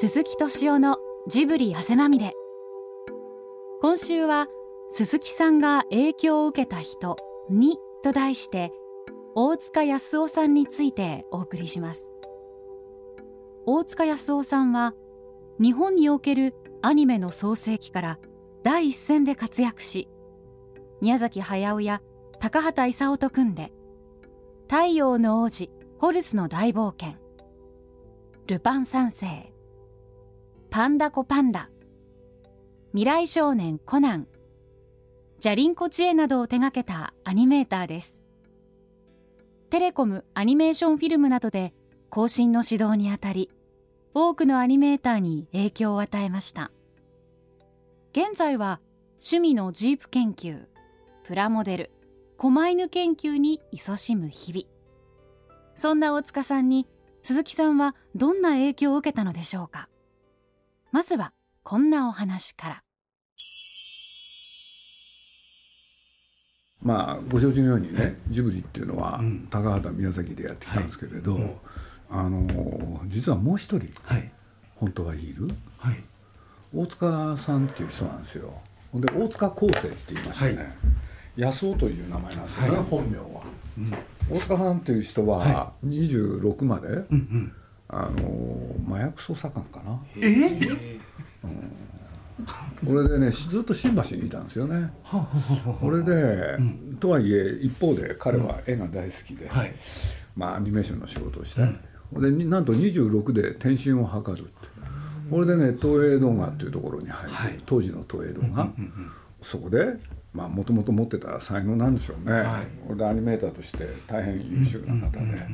鈴木敏夫のジブリ汗まみれ。今週は鈴木さんが影響を受けた人にと題して大塚康夫さんについてお送りします。大塚康夫さんは日本におけるアニメの創世期から第一線で活躍し宮崎駿や高畑勲と組んで「太陽の王子ホルスの大冒険」「ルパン三世」「パンダコパンダ」「未来少年コナン」「ジャリンコ知恵」などを手掛けたアニメーターです。テレコムアニメーションフィルムなどで更新の指導にあたり多くのアニメーターに影響を与えました。現在は趣味のジープ研究プラモデル狛犬研究に勤しむ日々。そんな大塚さんに鈴木さんはどんな影響を受けたのでしょうか？まずはこんなお話から。まあご承知のようにね、ジブリっていうのは高畑宮崎でやってきたんですけれど、はいあの実はもう一人、はい、本当はいる、はい、大塚さんっていう人なんですよ。ほんで大塚康生って言いましてね、安尾という名前なんですよね、本名は、うん、大塚さんっていう人は26まで、うんうん、あの麻薬捜査官かな。え？ー、うん。これでねずっと新橋にいたんですよね。これで、うん、とはいえ一方で彼は絵が大好きで、うんはい、まあアニメーションの仕事をして、うん、でなんと26で転身を図るってこれでね東映動画っていうところに入って、はい、当時の東映動画、そこでまあもともと持ってた才能なんでしょうね、はい、これでアニメーターとして大変優秀な方で、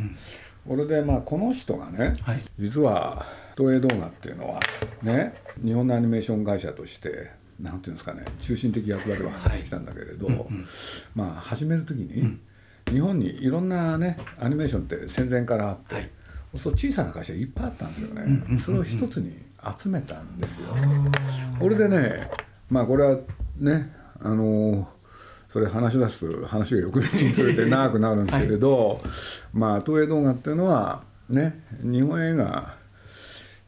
これでまあこの人がね、はい、実は東映動画っていうのはね日本のアニメーション会社としてなんていうんですかね中心的役割を果たしてきたんだけれど、はいうんうん、まあ始める時に、うん、日本にいろんなねアニメーションって戦前からあって、はい、そう小さな会社いっぱいあったんですよね、うんうん、それを一つに集めたんですよ。これでねまあこれはねあのそれ話し出すと話がよく道にそれて長くなるんですけれど、はい、まあ東映動画っていうのはね日本映画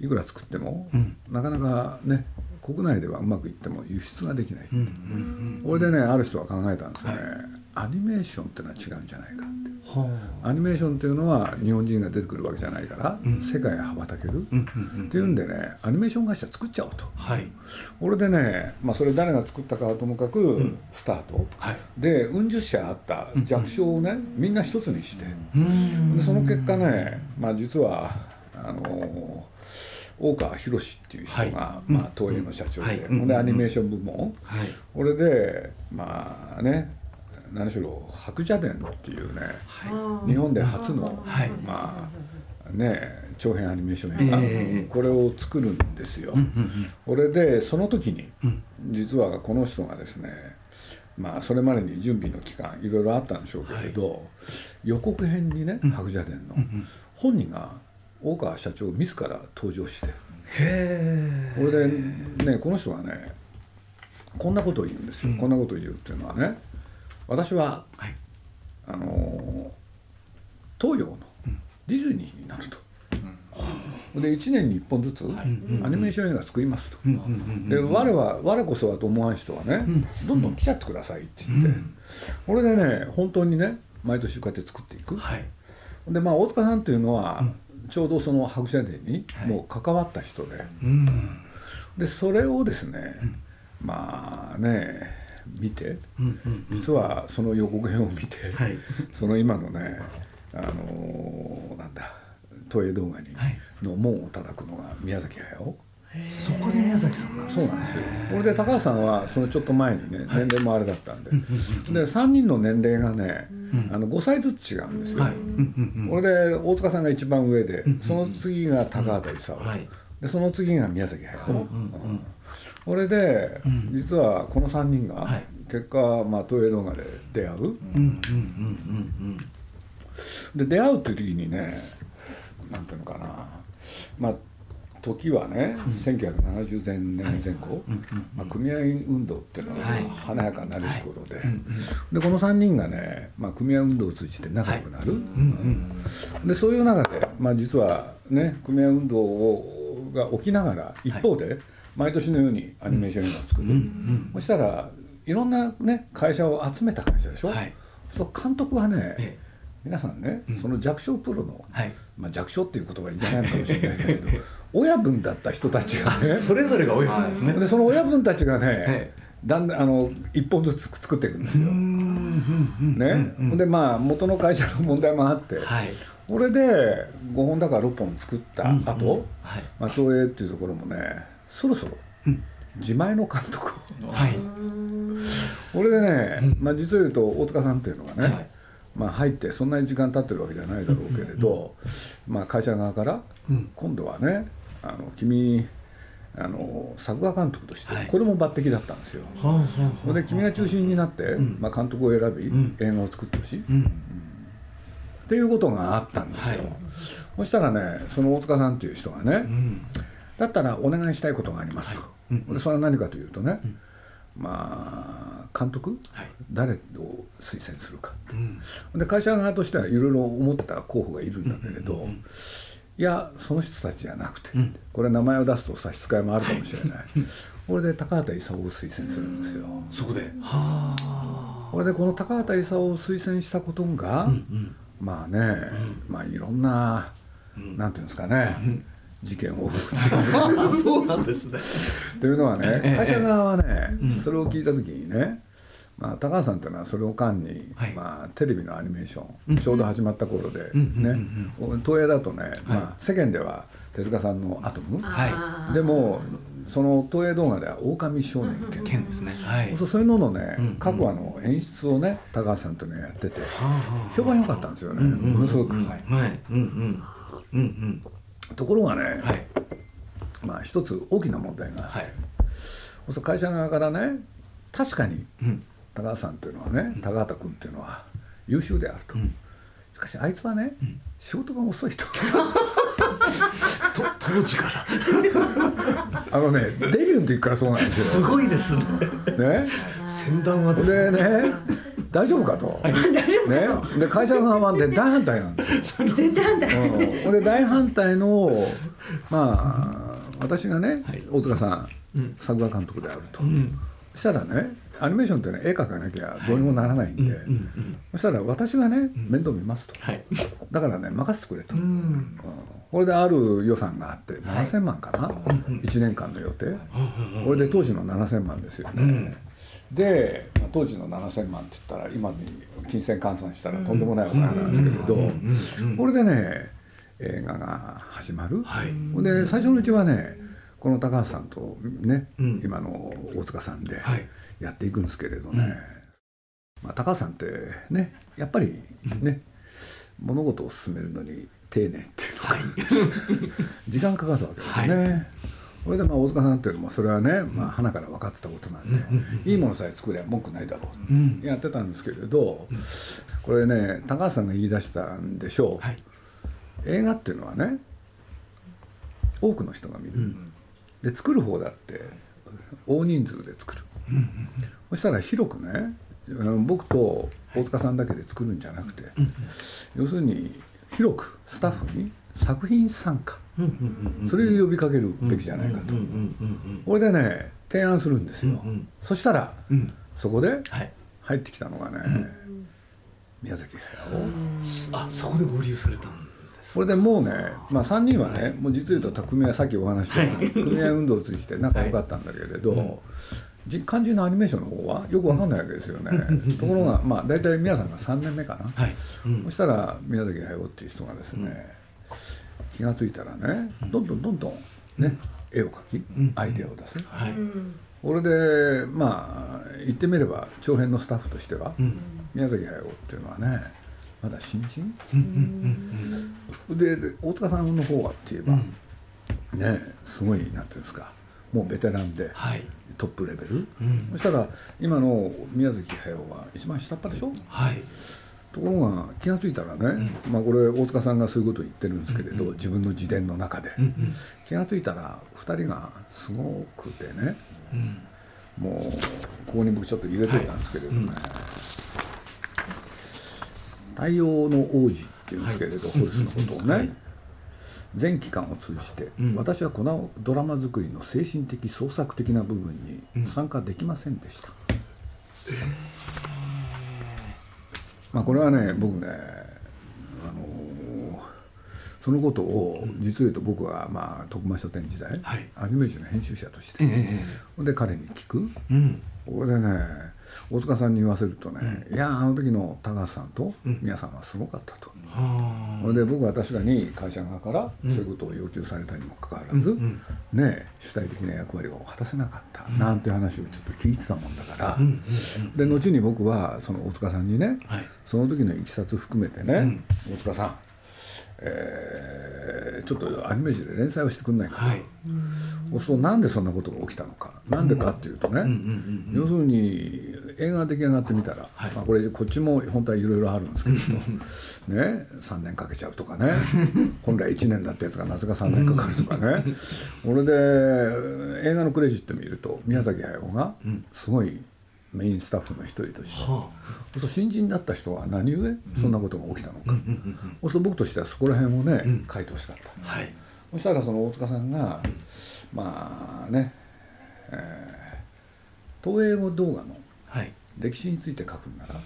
いくら作っても、うん、なかなかね国内ではうまくいっても輸出ができない、うんこれでねある人は考えたんですよね、はい、アニメーションっていうのは違うんじゃないかって、アニメーションっていうのは日本人が出てくるわけじゃないから、うん、世界へ羽ばたける、っていうんでねアニメーション会社作っちゃおうと、はい、これでね、まあ、それ誰が作ったかはともかくスタート、はい、でうん十社あった。弱小をね、みんな一つにして、でその結果ね、まあ、実はあのー大川博っていう人が、はい、まあ、東映の社長で、はい、でアニメーション部門、はい、これでまあね何しろ白蛇伝っていうね、日本で初の、まあね長編アニメーション映画、えー、これを作るんですよ。これでその時に、実はこの人がですねまあそれまでに準備の期間いろいろあったんでしょうけれど、予告編にね白蛇伝の、本人が大川社長自ら登場してへえ。これでねこの人がねこんなことを言うんですよ、うん、こんなことを言うっていうのはね私は、はい、あの東洋のディズニーになると。うん、で1年に1本ずつアニメーション映画作りますと、で我は我こそはと思わん人はね、どんどん来ちゃってくださいって言って、これでね本当にね毎年こうやって作っていく、はい、でまあ大塚さんっていうのは、ちょうどその白蛇伝にもう関わった人で、はい、でそれをですね、うん、まあね見て、うんうんうん、実はその予告編を見て、はい、その今のねあのー、なんだ東映動画に、の門を叩くのが宮崎駿。そこで宮崎さんなんですね。そうなんですよ。これで高橋さんはそのちょっと前にね、年齢もあれだったんで、で3人の年齢がね、あの5歳ずつ違うんですよ。これで大塚さんが一番上で、その次が高畑勲、でその次が宮崎駿。これで実はこの3人が結果まあ東映動画で出会う。で出会うっていう時にね、なんていうのかな、まあ時はね、うん、1970前年前後、まあ、組合運動っていうのは華やかなりし頃で,、でこの3人がね、まあ、組合運動を通じて仲良くなる、でそういう中で、まあ、実はね組合運動をが起きながら一方で、毎年のようにアニメーション映画を作る、そしたらいろんな、ね、会社を集めた会社でしょ、はい、そう監督はね、ええ、皆さんね、うん、その弱小プロの、はい、まあ、弱小っていう言葉言えないのかもしれないけど 親分だった人たちがねそれぞれが親分ですね。でその親分たちがね、だんだんあの一本ずつ作っていくんですよ。ね、でまあ元の会社の問題もあって、はい、これで5本だから6本作った後、うんうん。はい。まあ東映っていうところもねそろそろ自前の監督を、はい、俺でね、うん、まあ、実を言うと大塚さんっていうのがね、はい、まあ、入ってそんなに時間経ってるわけじゃないだろうけれど、まあ、会社側から、今度はねあの君あの作画監督として、これも抜擢だったんですよ。それで君が中心になって、まあ、監督を選び、映画を作ってほしい、っていうことがあったんですよ。そしたらねその大塚さんっていう人がね、だったらお願いしたいことがあります。と。でそれは何かというとね、まあ監督、はい、誰を推薦するか、うん、で会社側としてはいろいろ思ってた候補がいるんだけれど、うんうんうん、いやその人たちじゃなくて、うん、これ名前を出すと差し支えもあるかもしれない、はい、これで高畑勲を推薦するんですよ。そこで。はあ。これでこの高畑勲を推薦したことが、うんうん、まあね、うん、まあいろんな、うん、なんていうんですかね、事件を そうなんですね。というのはね会社側はね、それを聞いた時にね、まあ、高橋さんというのはそれを間に、はい、まあ、テレビのアニメーション、ちょうど始まった頃で、ね東映だとね、まあ、世間では手塚さんのアトム、はい、でもその東映動画では「狼少年剣」ですね、はい、そういうののね、各話の演出をね高橋さんとねやってて、評判良かったんですよね、ものすごく。はい。うんうん。うんうんところがね、はい、まあ一つ大きな問題が、はい、会社側からね確かに高橋さんっていうのはね、うん、高畑君っていうのは優秀であると、うん、しかしあいつはね、うん、仕事が遅いと。当時から。あのねデビューの時からそうなんですよ。すごいですね。ね。先端はですね。ね大丈夫かと、大丈夫ね、で会社側は大反対なんです絶対反対、うん、で大反対のまあ私がね、はい、大塚さん、うん、作画監督であると、うん、そしたらねアニメーションってね絵描かなきゃどうにもならないんで、はいそしたら私がね面倒見ますと、はい、だからね任せてくれと、うん、これである予算があって7000万かな、はい、1年間の予定、これで当時の7000万ですよね、で、まあ、当時の7,000万って言ったら今に金銭換算したらとんでもないお金なんですけれどこれでね映画が始まる、はい、で最初のうちはねこの高橋さんとね、うん、今の大塚さんでやっていくんですけれどね、はい、まあ、高橋さんってねやっぱりね、うん、物事を進めるのに丁寧っていうのが、はい、時間かかるわけですね。これでまあ大塚さんっていうのもそれはね、まあ、花から分かってたことなんで、いいものさえ作れば文句ないだろうってやってたんですけれど、これね高橋さんが言い出したんでしょう、はい、映画っていうのはね多くの人が見る、で作る方だって大人数で作る、そしたら広くね僕と大塚さんだけで作るんじゃなくて、要するに広くスタッフに作品参加それを呼びかけるべきじゃないかと。これでね提案するんですよ、そしたら、そこで入ってきたのがね、宮崎駿。あそこで合流されたんこれでもうね、まあ、3人はね、もう実を言うと匠はさっきお話した組合運動を通じて仲良かったんだけれど、肝心のアニメーションの方はよくわかんないわけですよね、ところが、まあ、大体皆さんが3年目かな、はい。そしたら宮崎駿っていう人がですね、気が付いたらねどんどんどんどんね、絵を描きアイデアを出す、はい、これでまあ言ってみれば長編のスタッフとしては、宮崎駿っていうのはねまだ新人、で大塚さんの方はって言えば、ねすごいなんていうんですかもうベテランで、はい、トップレベル、そしたら今の宮崎駿は一番下っ端でしょ、はい、ところが気が付いたらね、うん、まあこれ大塚さんがそういうことを言ってるんですけれど、うんうん、自分の自伝の中で、うんうん、気が付いたら2人がすごくてね、うん、もうここに僕ちょっと入れといたんですけれどね、はい。太陽の王子っていうんですけれど、ホルスのことをね、はい。全期間を通じて、うん、私はこのドラマ作りの精神的創作的な部分に参加できませんでした、うん、まあこれはね僕ねあのそのことを実を言うと僕はまあ徳間書店時代、はい、アニメーションの編集者として、えー、で彼に聞く、うん、これでね大塚さんに言わせるとね、うん、いやあの時の高橋さんと宮さんはすごかったと、それで僕は確かに会社側からそういうことを要求されたにもかかわらず、うん、ね主体的な役割を果たせなかった、うん、なんて話をちょっと聞いてたもんだから、で後に僕はその大塚さんにね、はい、その時のいきさつ含めてね、大塚さんえー、ちょっとアニメージで連載をしてくんないかと、はい、そうするとなんでそんなことが起きたのか。なんでかっていうとね、要するに映画が出来上がってみたら、はい、まあ、これこっちも本当はいろいろあるんですけれどね。3年かけちゃうとかね。本来1年だったやつがなぜか3年かかるとかね。これで映画のクレジット見ると宮崎駿がすごいメインスタッフの一人として、はあ、そう新人だった人は何故？そんなことが起きたのか、そうすると僕としてはそこら辺をね、うん、書いてほしかった、はい、そしたらその大塚さんが、まあね、えー、東映語動画の？歴史について書くんなら、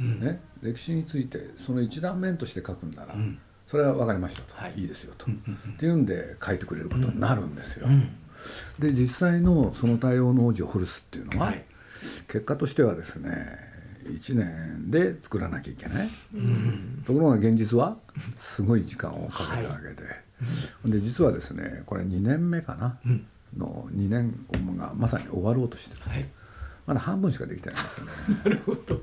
うん、ね、歴史についてその一段面として書くんなら、うん、それは分かりましたと、はい、いいですよと、っていうんで書いてくれることになるんですよ。で実際のその対応の王子をホルスっていうのは、はい結果としてはですね1年で作らなきゃいけない、うん、ところが現実はすごい時間をかけたわけで、はい、で実はですねこれ2年目かな、うん、の2年がまさに終わろうとしてる、はい、まだ半分しかできてないんですよね。なるほど。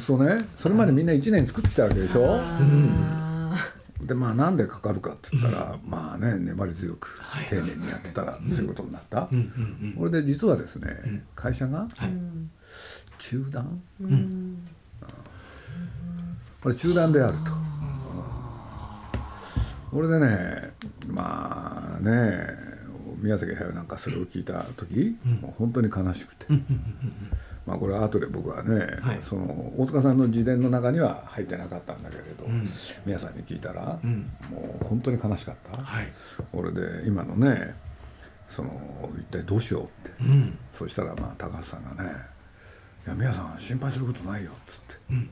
そうね。それまでみんな1年作ってきたわけでしょ。うんでまあなんでかかるかっつったら、うん、まあね粘り強く丁寧にやってたらそういうことになった、これで実はですね、会社が中断、これ中断であると。これでねまあね宮崎駿なんかそれを聞いた時、もう本当に悲しくて。まあこれは後で僕はね、はい、その大塚さんの自伝の中には入ってなかったんだけれど、うん、皆さんに聞いたら、うん、もう本当に悲しかった、はい、俺で今のねその一体どうしようって、うん、そしたらまあ高橋さんがね「いや宮さん心配することないよ」っつって「うん、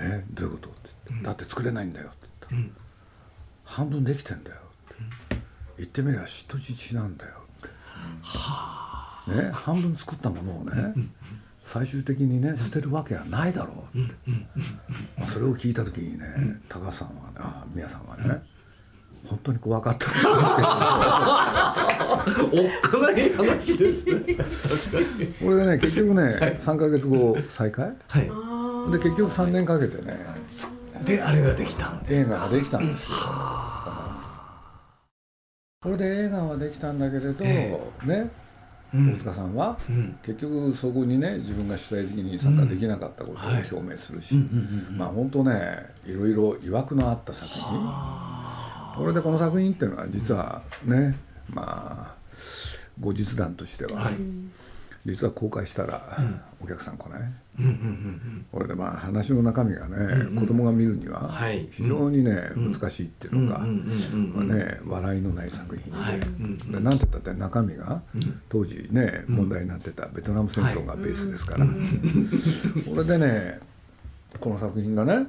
えどういうこと?」って言って、だって作れないんだよ」って言った。ら、半分できてんだよ」って。言ってみれば人質なんだよ」って。はあ、ね、半分作ったものをね、最終的にね捨てるわけはないだろうって、まあ、それを聞いた時にね、高橋さんはねあ宮さんはね、本当に怖かったおっかない話ですね。確かに。これでね結局ね、はい、3か月後再開、はい、で結局3年かけてねであれができたんです。映画ができたんですよ。これで映画はできたんだけれど、えー、ね大塚さんは、結局そこにね自分が主体的に参加できなかったことを表明するし、まあ本当ねいろいろ曰くのあった作品。これでこの作品っていうのは実はねまあ後日談としては、実は公開したらお客さん来ない、これでまあ話の中身がね、子供が見るには非常にね、難しいっていうのが、まあね、笑いのない作品で,、でなんて言ったって中身が、当時ね問題になってたベトナム戦争がベースですから、これでねこの作品がね、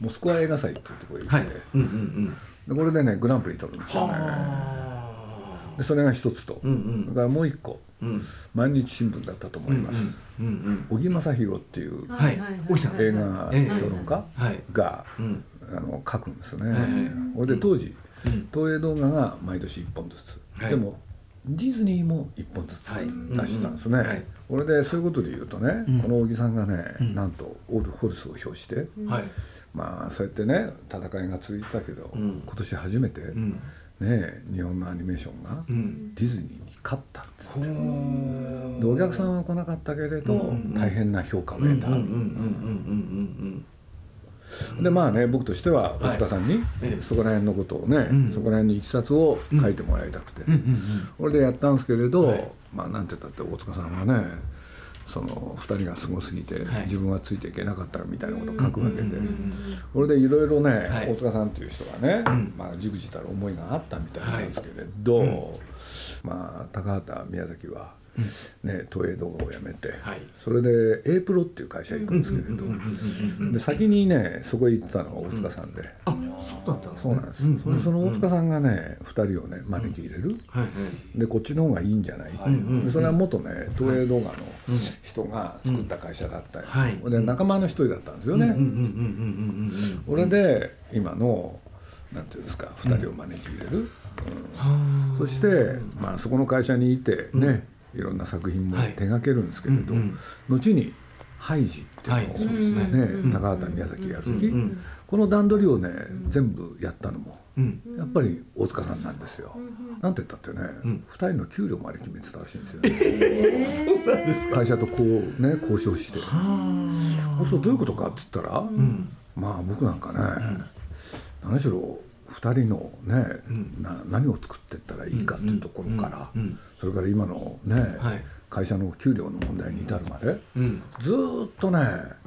モスクワ映画祭っていうところへ行って、でこれでねグランプリ取るんですよね。でそれが一つと、うんうん、それからもう一個、うん、毎日新聞だったと思います、うんうん小木正弘っていう、はい、映画評論家が、あの書くんですよね、これで当時、東映動画が毎年1本ずつ、でもディズニーも1本ずつ出したんですね、はい、これでそういうことで言うとね、この小木さんがね、なんとオールホルスを表して、まあそうやってね戦いが続いてたけど、今年初めて、ね日本のアニメーションがディズニーに勝った。んですでお客さんは来なかったけれど、大変な評価を得た。でまあね僕としては大塚さんにそこら辺のことをね、そこら辺のいきさつを書いてもらいたくて、これでやったんですけれど、まあなんて言ったって大塚さんはねその2人がすごすぎて自分はついていけなかったみたいなことを書くわけで。これでいろいろね大塚さんっていう人がねまあじくじたる思いがあったみたいなんですけれどまあ高畑宮崎はね、東映動画をやめて、はい、それで A プロっていう会社行くんですけれど。で先にねそこへ行ってたのが大塚さんで、うん、あそうだったんですねそうなんです、その大塚さんがね2人をね招き入れる、でこっちの方がいいんじゃない、でそれは元ね東映動画の人が作った会社だったり、で仲間の一人だったんですよねそれで今のなんていうんですか2人を招き入れる、うんそして、まあ、そこの会社にいてね、いろんな作品も手掛けるんですけれど、後に「ハイジ」っていうのをね、高畑宮崎やる時、この段取りをね全部やったのも、やっぱり大塚さんなんですよ。なんて言ったってね、2人の給料まで決めてたらしいんですよね。そうなんです会社とこうね交渉して。そうどういうことかっつったら、まあ僕なんかね、何しろ2人のね、な何を作っていったらいいかっていうところから、それから今のね、会社の給料の問題に至るまで、ずっとね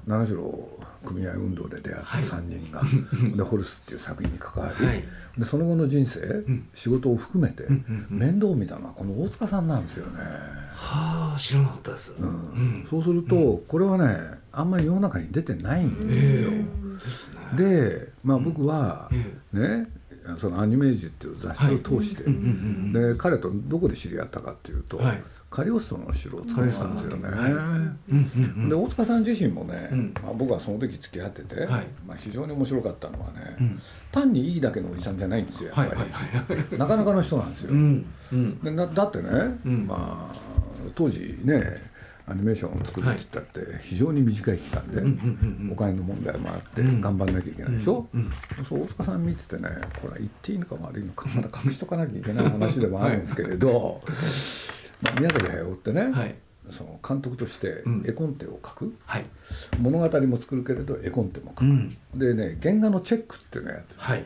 何しろ組合運動で出会った3人が、でホルスっていう作品に関わり、でその後の人生、仕事を含めて、面倒を見たのはこの大塚さんなんですよね。はあ知らなかったです、そうすると、これはねあんまり世の中に出てないんですよ。でまあ僕はねそのアニメージュっていう雑誌を通して、で彼とどこで知り合ったかっていうと、カリオストの城を作ってたんですよね。で大塚さん自身もね、まあ、僕はその時付き合ってて、まあ、非常に面白かったのはね、単にいいだけのおじさんじゃないんですよやっぱり、なかなかの人なんですよ。でだってね、まあ当時ねアニメーションを作るって言ったって非常に短い期間でお金の問題もあって頑張んなきゃいけないでしょ、そう大塚さん見ててねこれは言っていいのか悪いのかまだ隠しとかなきゃいけない話でもあるんですけれど、まあ、宮崎駿ってね、はいその監督として絵コンテを描く、うんはい、物語も作るけれど絵コンテも描く、うん、でね原画のチェックっていうのやってはい、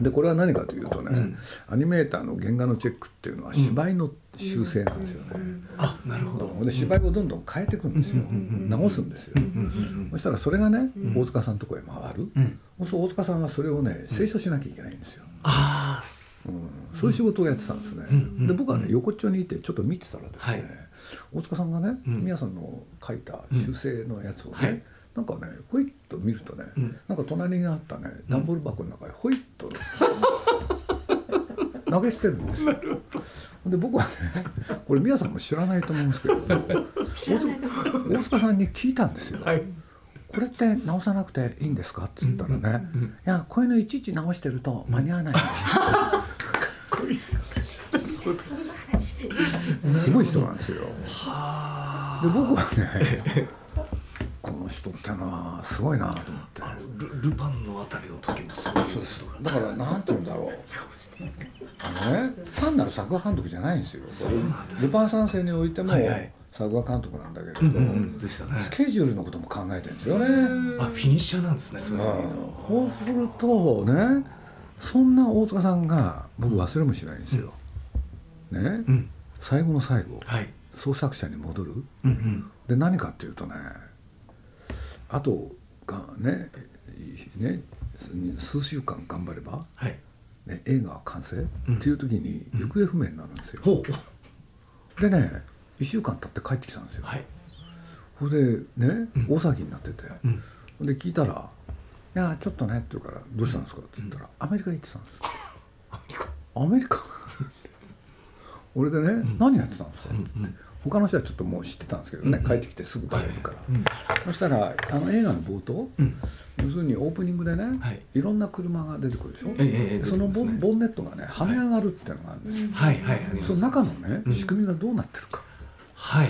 でこれは何かというとね、うん、アニメーターの原画のチェックっていうのは芝居の修正なんですよね、あなるほど。で芝居をどんどん変えていくんですよ、直すんですよ、そしたらそれがね大塚さんのとこへ回る、そう大塚さんはそれをね清書しなきゃいけないんですよ、ああうん、そういう仕事をやってたんですね、で僕はね横っちょにいてちょっと見てたらですね、はい。大塚さんがね、うん、宮さんの書いた修正のやつをね、はい、なんかねほいっと見るとね、うん、なんか隣にあったね段ボール箱の中へほいっと、投げ捨てるんですよ。で僕はねこれ宮さんも知らないと思うんですけど 大塚さんに聞いたんですよ。はいこれって直さなくていいんですか?」っつったらね「いやこういうのいちいち直してると間に合わないんだよ」すごい人なんですよ。で僕はねこの人ってのはすごいなと思って。ルルパンのあたりの時もすごいそうですだからなんて言うんだろう。あのね単なる作画監督じゃないんですよ。ルパン三世においても、はいはい作画監督なんだけれど、うんうんね、スケジュールのことも考えてるんですよね。あフィニッシャーなんですねそれそうするとねそんな大塚さんが僕忘れもしないんですよ。ね、うん、最後の最後、はい、創作者に戻る、うんうん、で何かっていうとねあとがねね数週間頑張れば、はい、ね、映画は完成、うん、っていう時に行方不明になるんですよ。でね1週間経って帰ってきたんですよ。はい、それでね、大騒ぎになってて、で聞いたら「いやちょっとね」って言うから「どうしたんですか?」って言ったら、アメリカ行ってたんですよ。アメリカ 俺でね、何やってたんですか?」って言って。他の人はちょっともう知ってたんですけどね、帰ってきてすぐバレるから、そしたらあの映画の冒頭、要するにオープニングでね、い、ろんな車が出てくるでしょ、そのボンネットがね跳ね上がるっていうのがあるんですよ、はい。はいその中のね仕組みがどうなってるか、はい。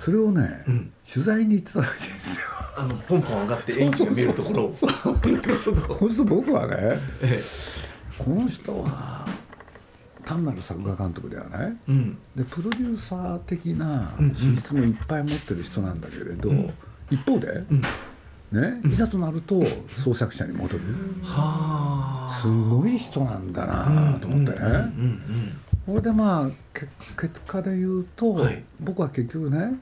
それをね、取材に行ってたらしいんですよ。あのポンポン上がって演技が見えるところを。そうすると僕はね、この人は単なる作画監督ではない、うん、でプロデューサー的な資質もいっぱい持ってる人なんだけれど、うん、一方で、ね、いざとなると創作者に戻る、すごい人なんだなと思ってね。これでまあ結果で言うと、はい、僕は結局ね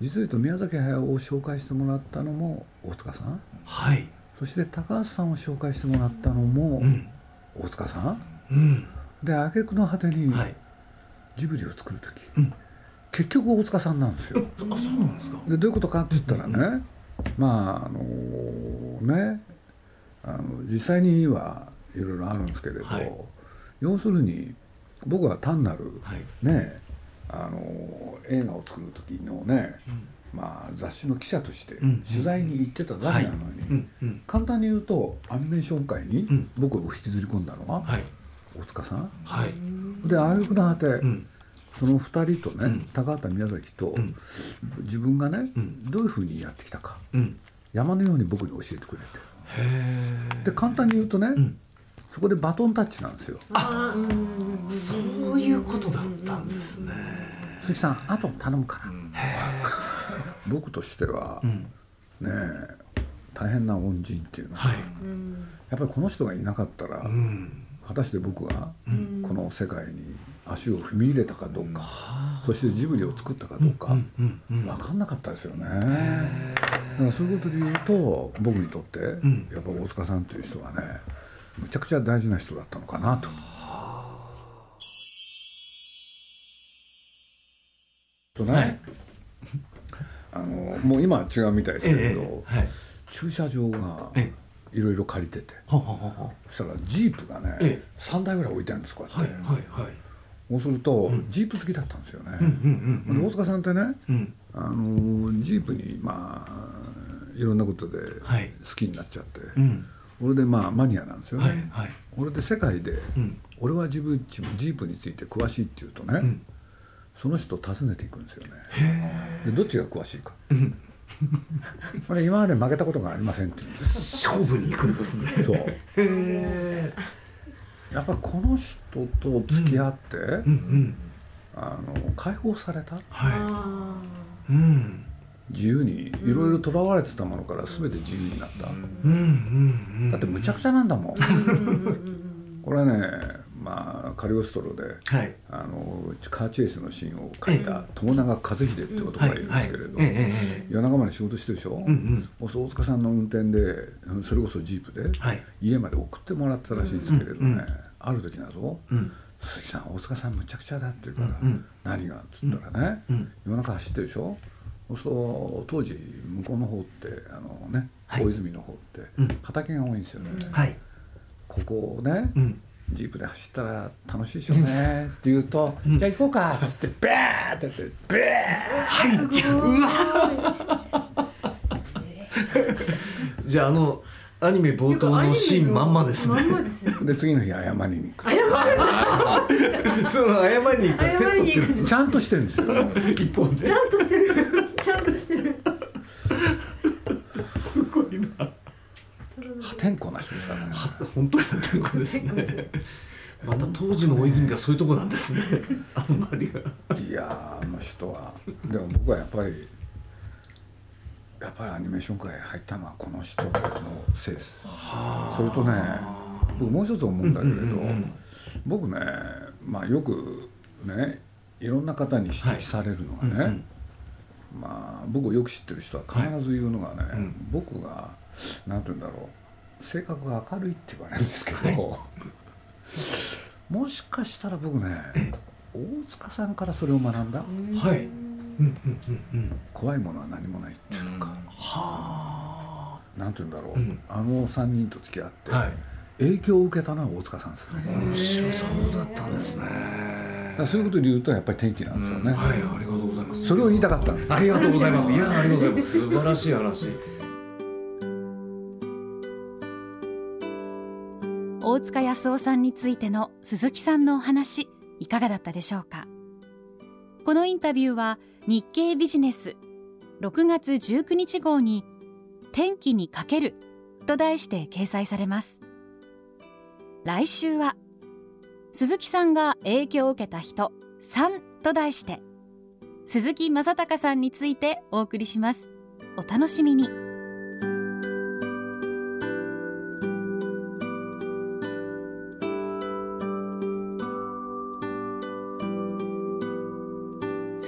実を言うと宮崎駿を紹介してもらったのも大塚さん、はい、そして高橋さんを紹介してもらったのも大塚さん、うん、で挙句の果てにジブリを作る時、うん、結局大塚さんなんですよ。あそうなんですか。でどういうことかって言ったらね、まああのねあの実際にはいろいろあるんですけれど、はい、要するに僕は単なる、はい、ねあの映画を作る時のね、うん、まあ、雑誌の記者として取材に行ってただけなのに、簡単に言うとアニメーション界に僕を引きずり込んだのは、大塚さん、はい、でああいう果て、その2人とね、高畑宮崎と、自分がね、どういうふうにやってきたか、山のように僕に教えてくれて。で簡単に言うとね、そこでバトンタッチなんですよ。あそういうことだったんですね。鈴木さんあと頼むから。僕としては、ね大変な恩人っていうのは、はい、やっぱりこの人がいなかったら、果たして僕がこの世界に足を踏み入れたかどうか、そしてジブリを作ったかどうか、分かんなかったですよね。だからそういうことで言うと僕にとって、やっぱ大塚さんという人はねむちゃくちゃ大事な人だったのかなと。とね、はい、あのもう今は違うみたいですけど、ええはい、駐車場がいろいろ借りてて、そしたらジープがね、ええ、3台ぐらい置いてあるんですこうやって、はいはいはい、そうすると、ジープ好きだったんですよね、大塚さんってね、うん、あのジープにまあいろんなことで好きになっちゃって、うん俺でまあマニアなんですよね、はいはい、俺で世界で、うん、俺は自分ジープについて詳しいっていうとね、うん、その人を訪ねていくんですよね。でどっちが詳しいか、これ今まで負けたことがありませんって 勝負に行くんですね。そう。やっぱりこの人と付き合って、うんうん。うん、あの解放された、はい、うん自由にいろいろとらわれてたものから全て自由になった、だってむちゃくちゃなんだもん。これはねまあカリオストロで、はい、あのカーチェイスのシーンを書いた友永和秀っていう男がいるんですけれど、夜中まで仕事してるでしょ、うんうん、大塚さんの運転でそれこそジープで家まで送ってもらってたらしいんですけれどね、ある時なぞ、うん。鈴木さん大塚さんむちゃくちゃだって言うから、うんうん、何が？っつったらね、うん、夜中走ってるでしょ？そうすると当時向こうの方ってあのね、はい、大泉の方って畑が多いんですよね、はい、ここをね、うん、ジープで走ったら楽しいでしょうね。って言うと、うん、じゃあ行こうかっつってバーってやってバー入っちゃう。うわじゃああのアニメ冒頭のシーンまんまですね。で次の日謝りに行く。謝り その謝りに行くセットちゃんとしてるんですよ。一方で。ちゃんとしてる。ちゃんとしてる。すごいな。破天荒な人ですね。本当に破天荒ですね。また当時の大泉がそういうとこなんですね。あんまりが。いやあの人はでも僕はやっぱり。やっぱりアニメーション界入ったのはこの人のせいですそれとね僕もう一つ思うんだけれど、うんうんうん、僕ねまあよくねいろんな方に指摘されるのがね、はいうんうん、まあ僕をよく知ってる人は必ず言うのがね、はい僕が何て言うんだろう性格が明るいって言われるんですけど、はい、もしかしたら僕ね大塚さんからそれを学んだ。はい。怖いものは何もないっていうか、はあ。なんて言うんだろう、あの3人と付き合って、影響を受けたのは大塚さんですね。面白そうだったんですね。そういうことで言うとやっぱり天気なんですよね、はいありがとうございます。それを言いたかったありがとうございます。いやありがとうございます。素晴らしい話大塚康夫さんについての鈴木さんのお話いかがだったでしょうか？このインタビューは日経ビジネス6月19日号に天気にかけると題して掲載されます。来週は鈴木さんが影響を受けた人3と題して鈴木正隆さんについてお送りします。お楽しみに。